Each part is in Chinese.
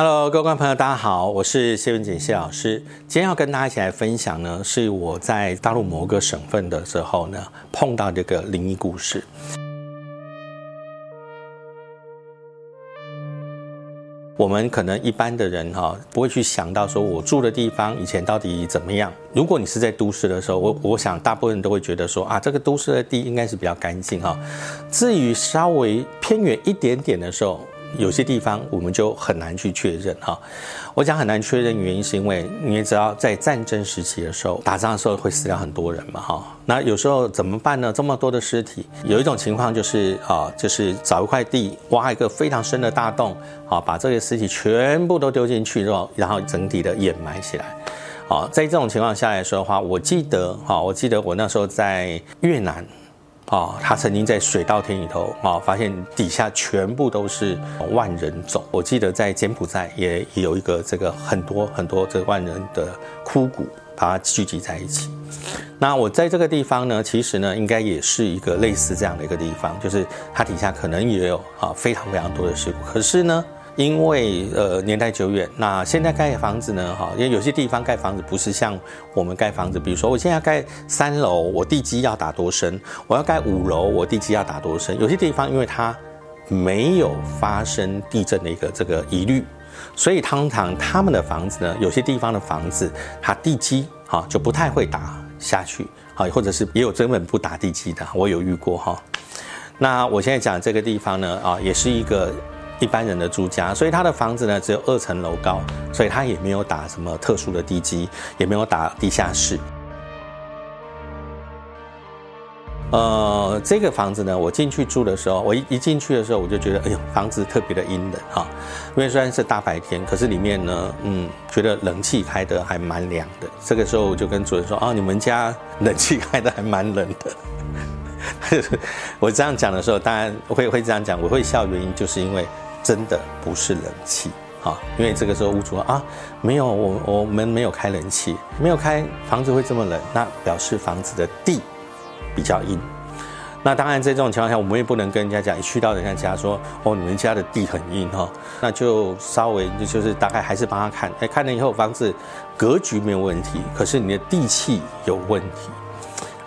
Hello，各位观众朋友，大家好，我是谢文锦谢老师。今天要跟大家一起来分享呢，是我在大陆某个省份的时候呢，碰到这个灵异故事。我们可能一般的人哈，不会去想到说我住的地方以前到底怎么样。如果你是在都市的时候，我我想大部分人都会觉得说啊，这个都市的地应该是比较干净哈。至于稍微偏远一点点的时候，有些地方我们就很难去确认哈。我讲很难确认原因是因为你也知道，在战争时期的时候，打仗的时候会死掉很多人嘛哈。那有时候怎么办呢？这么多的尸体，有一种情况就是啊，就是找一块地，挖一个非常深的大洞，啊，把这些尸体全部都丢进去之后，然后整体的掩埋起来。啊，在这种情况下来说的话，我记得哈，我记得我那时候在越南。啊，他曾经在水稻田里头啊，发现底下全部都是万人冢。我记得在柬埔寨也有一个这个很多很多这万人的枯骨，把它聚集在一起。那我在这个地方呢，其实呢，应该也是一个类似这样的一个地方，就是它底下可能也有啊非常非常多的事故。可是呢。因为呃年代久远，那现在盖房子呢，哈，因为有些地方盖房子不是像我们盖房子，比如说我现在盖三楼，我地基要打多深？我要盖五楼，我地基要打多深？有些地方因为它没有发生地震的一个这个疑虑，所以通常他们的房子呢，有些地方的房子它地基哈就不太会打下去，啊，或者是也有根本不打地基的，我有遇过哈。那我现在讲这个地方呢，啊，也是一个。一般人的住家，所以他的房子呢只有二层楼高，所以他也没有打什么特殊的地基，也没有打地下室。呃，这个房子呢，我进去住的时候，我一一进去的时候，我就觉得，哎呦，房子特别的阴冷哈，因为虽然是大白天，可是里面呢，嗯，觉得冷气开的还蛮凉的。这个时候我就跟主人说，哦，你们家冷气开的还蛮冷的。我这样讲的时候，当然会会这样讲，我会笑，原因就是因为。真的不是冷气啊，因为这个时候屋主啊，没有我我们没有开冷气，没有开房子会这么冷，那表示房子的地比较硬。那当然在这种情况下，我们也不能跟人家讲，一去到人家家说哦，你们家的地很硬哈，那就稍微就是大概还是帮他看，哎，看了以后房子格局没有问题，可是你的地气有问题。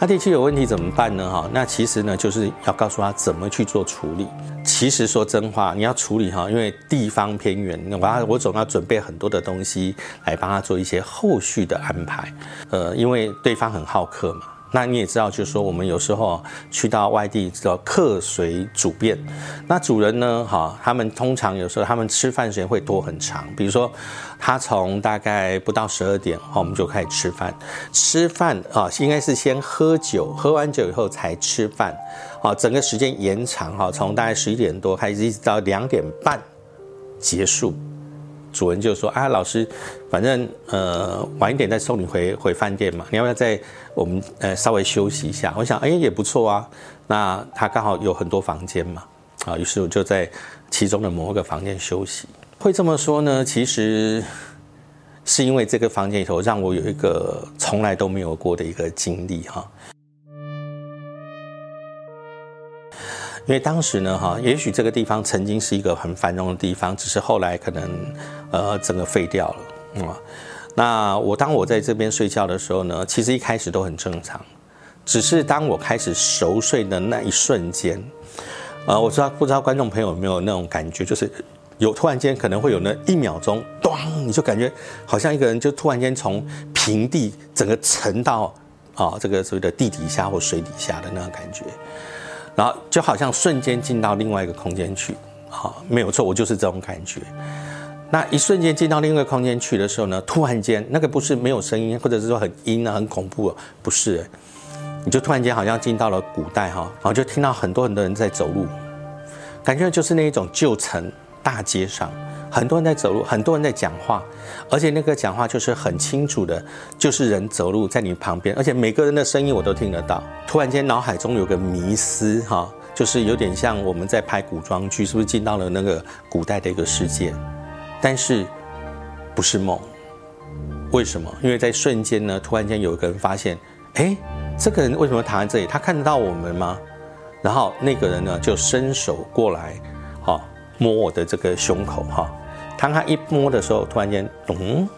他地区有问题怎么办呢？哈，那其实呢，就是要告诉他怎么去做处理。其实说真话，你要处理哈，因为地方偏远，我要我总要准备很多的东西来帮他做一些后续的安排。呃，因为对方很好客嘛。那你也知道，就是说我们有时候去到外地，叫客随主便。那主人呢，哈，他们通常有时候他们吃饭时间会拖很长。比如说，他从大概不到十二点，哈，我们就开始吃饭。吃饭啊，应该是先喝酒，喝完酒以后才吃饭。啊，整个时间延长，哈，从大概十一点多开始，一直到两点半结束。主人就说：“啊，老师，反正呃晚一点再送你回回饭店嘛，你要不要再我们呃稍微休息一下？”我想，哎也不错啊。那他刚好有很多房间嘛，啊，于是我就在其中的某一个房间休息。会这么说呢，其实是因为这个房间里头让我有一个从来都没有过的一个经历哈。因为当时呢，哈，也许这个地方曾经是一个很繁荣的地方，只是后来可能，呃，整个废掉了，啊。那我当我在这边睡觉的时候呢，其实一开始都很正常，只是当我开始熟睡的那一瞬间，呃，我知道不知道观众朋友有没有那种感觉，就是有突然间可能会有那一秒钟，咚，你就感觉好像一个人就突然间从平地整个沉到啊这个所谓的地底下或水底下的那种感觉。然后就好像瞬间进到另外一个空间去，好，没有错，我就是这种感觉。那一瞬间进到另外一个空间去的时候呢，突然间那个不是没有声音，或者是说很阴啊、很恐怖，不是，你就突然间好像进到了古代哈，然后就听到很多很多人在走路，感觉就是那一种旧城大街上。很多人在走路，很多人在讲话，而且那个讲话就是很清楚的，就是人走路在你旁边，而且每个人的声音我都听得到。突然间脑海中有个迷思，哈，就是有点像我们在拍古装剧，是不是进到了那个古代的一个世界？但是不是梦？为什么？因为在瞬间呢，突然间有一个人发现，哎，这个人为什么躺在这里？他看得到我们吗？然后那个人呢就伸手过来，好摸我的这个胸口，哈。当他一摸的时候，突然间，咚，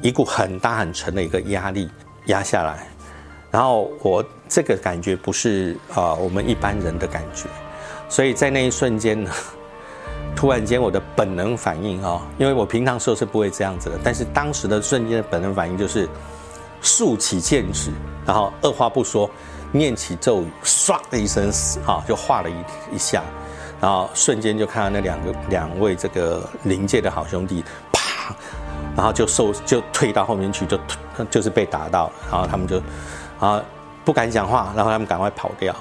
一股很大很沉的一个压力压下来，然后我这个感觉不是啊我们一般人的感觉，所以在那一瞬间呢，突然间我的本能反应啊，因为我平常时候是不会这样子的，但是当时的瞬间的本能反应就是竖起剑指，然后二话不说念起咒语，唰的一声，啊就画了一一下。然后瞬间就看到那两个两位这个灵界的好兄弟，啪，然后就受就退到后面去，就就是被打到，然后他们就啊不敢讲话，然后他们赶快跑掉。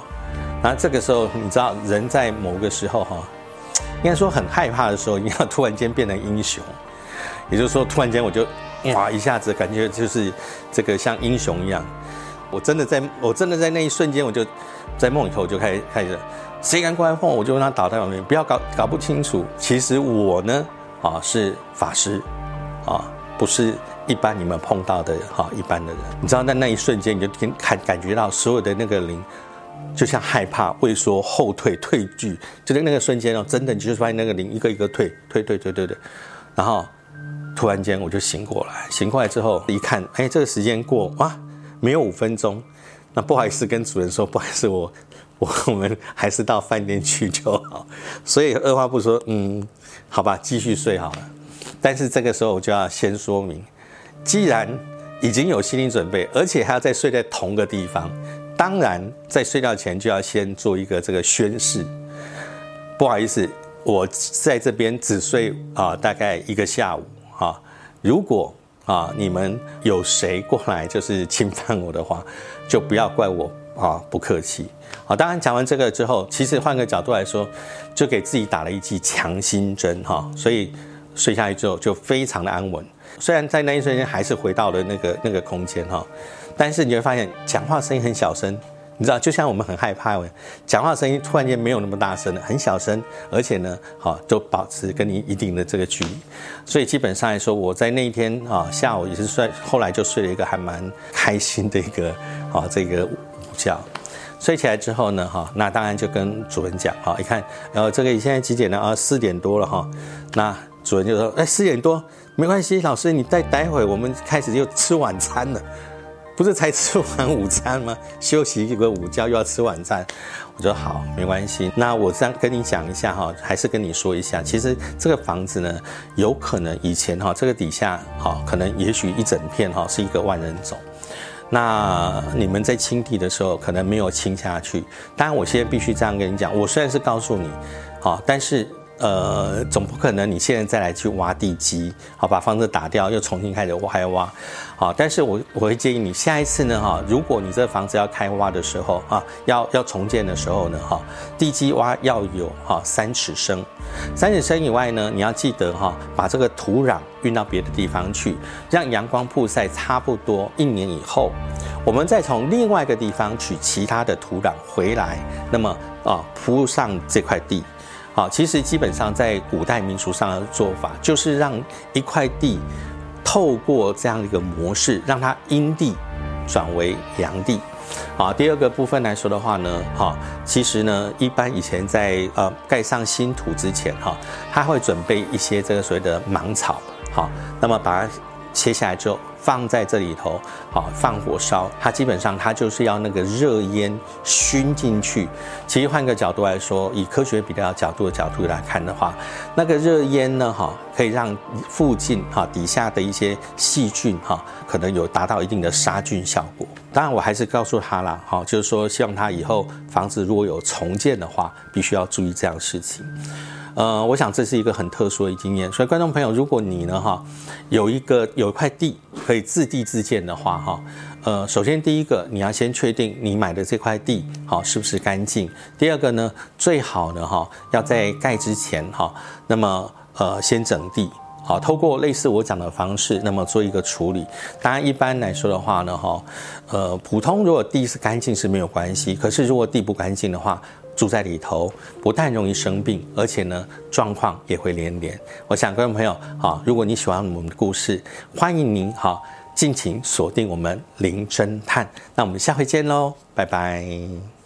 然后这个时候你知道人在某个时候哈，应该说很害怕的时候，你要突然间变成英雄，也就是说突然间我就哇一下子感觉就是这个像英雄一样，我真的在我真的在那一瞬间我就在梦里头我就开始开始。谁敢过来碰我，就让他倒在旁边。不要搞搞不清楚，其实我呢，啊是法师，啊不是一般你们碰到的哈一般的人。你知道在那一瞬间，你就感感感觉到所有的那个灵，就像害怕、畏缩、后退、退惧，就在那个瞬间哦，真的你就是发现那个灵一个一个退退退退退的，然后突然间我就醒过来，醒过来之后一看，哎，这个时间过哇，没有五分钟，那不好意思跟主人说，不好意思我。我们还是到饭店去就好，所以二话不说，嗯，好吧，继续睡好了。但是这个时候我就要先说明，既然已经有心理准备，而且还要再睡在同个地方，当然在睡觉前就要先做一个这个宣誓。不好意思，我在这边只睡啊，大概一个下午啊。如果啊你们有谁过来就是侵犯我的话，就不要怪我啊，不客气。好，当然讲完这个之后，其实换个角度来说，就给自己打了一剂强心针哈，所以睡下去之后就非常的安稳。虽然在那一瞬间还是回到了那个那个空间哈，但是你会发现讲话声音很小声，你知道，就像我们很害怕，讲话声音突然间没有那么大声了，很小声，而且呢，好都保持跟你一定的这个距离。所以基本上来说，我在那一天啊下午也是睡，后来就睡了一个还蛮开心的一个啊这个午觉。睡起来之后呢，哈，那当然就跟主人讲，哈，一看，然后这个现在几点了啊？四点多了哈。那主人就说，哎，四点多没关系，老师你再待会，我们开始就吃晚餐了，不是才吃完午餐吗？休息一个午觉又要吃晚餐。我说好，没关系。那我这样跟你讲一下哈，还是跟你说一下，其实这个房子呢，有可能以前哈，这个底下哈，可能也许一整片哈是一个万人冢。那你们在清地的时候，可能没有清下去。当然，我现在必须这样跟你讲，我虽然是告诉你，好，但是。呃，总不可能你现在再来去挖地基，好把房子打掉，又重新开始挖挖，好，但是我我会建议你下一次呢，哈，如果你这房子要开挖的时候啊，要要重建的时候呢，哈，地基挖要有哈三尺深，三尺深以外呢，你要记得哈，把这个土壤运到别的地方去，让阳光曝晒差不多一年以后，我们再从另外一个地方取其他的土壤回来，那么啊铺上这块地。好，其实基本上在古代民俗上的做法，就是让一块地透过这样一个模式，让它阴地转为阳地。好，第二个部分来说的话呢，哈，其实呢，一般以前在呃盖上新土之前，哈，他会准备一些这个所谓的芒草，好，那么把它切下来之后。放在这里头，好放火烧，它基本上它就是要那个热烟熏进去。其实换个角度来说，以科学比较角度的角度来看的话，那个热烟呢，哈，可以让附近哈底下的一些细菌哈，可能有达到一定的杀菌效果。当然，我还是告诉他了，哈，就是说希望他以后房子如果有重建的话，必须要注意这样的事情。呃，我想这是一个很特殊的经验，所以观众朋友，如果你呢哈有一个有一块地可以自地自建的话哈，呃，首先第一个你要先确定你买的这块地好是不是干净，第二个呢最好呢哈要在盖之前哈，那么呃先整地好，透过类似我讲的方式，那么做一个处理。当然一般来说的话呢哈，呃普通如果地是干净是没有关系，可是如果地不干净的话。住在里头，不但容易生病，而且呢，状况也会连连。我想，观众朋友，好，如果你喜欢我们的故事，欢迎您好，敬请锁定我们林侦探。那我们下回见喽，拜拜。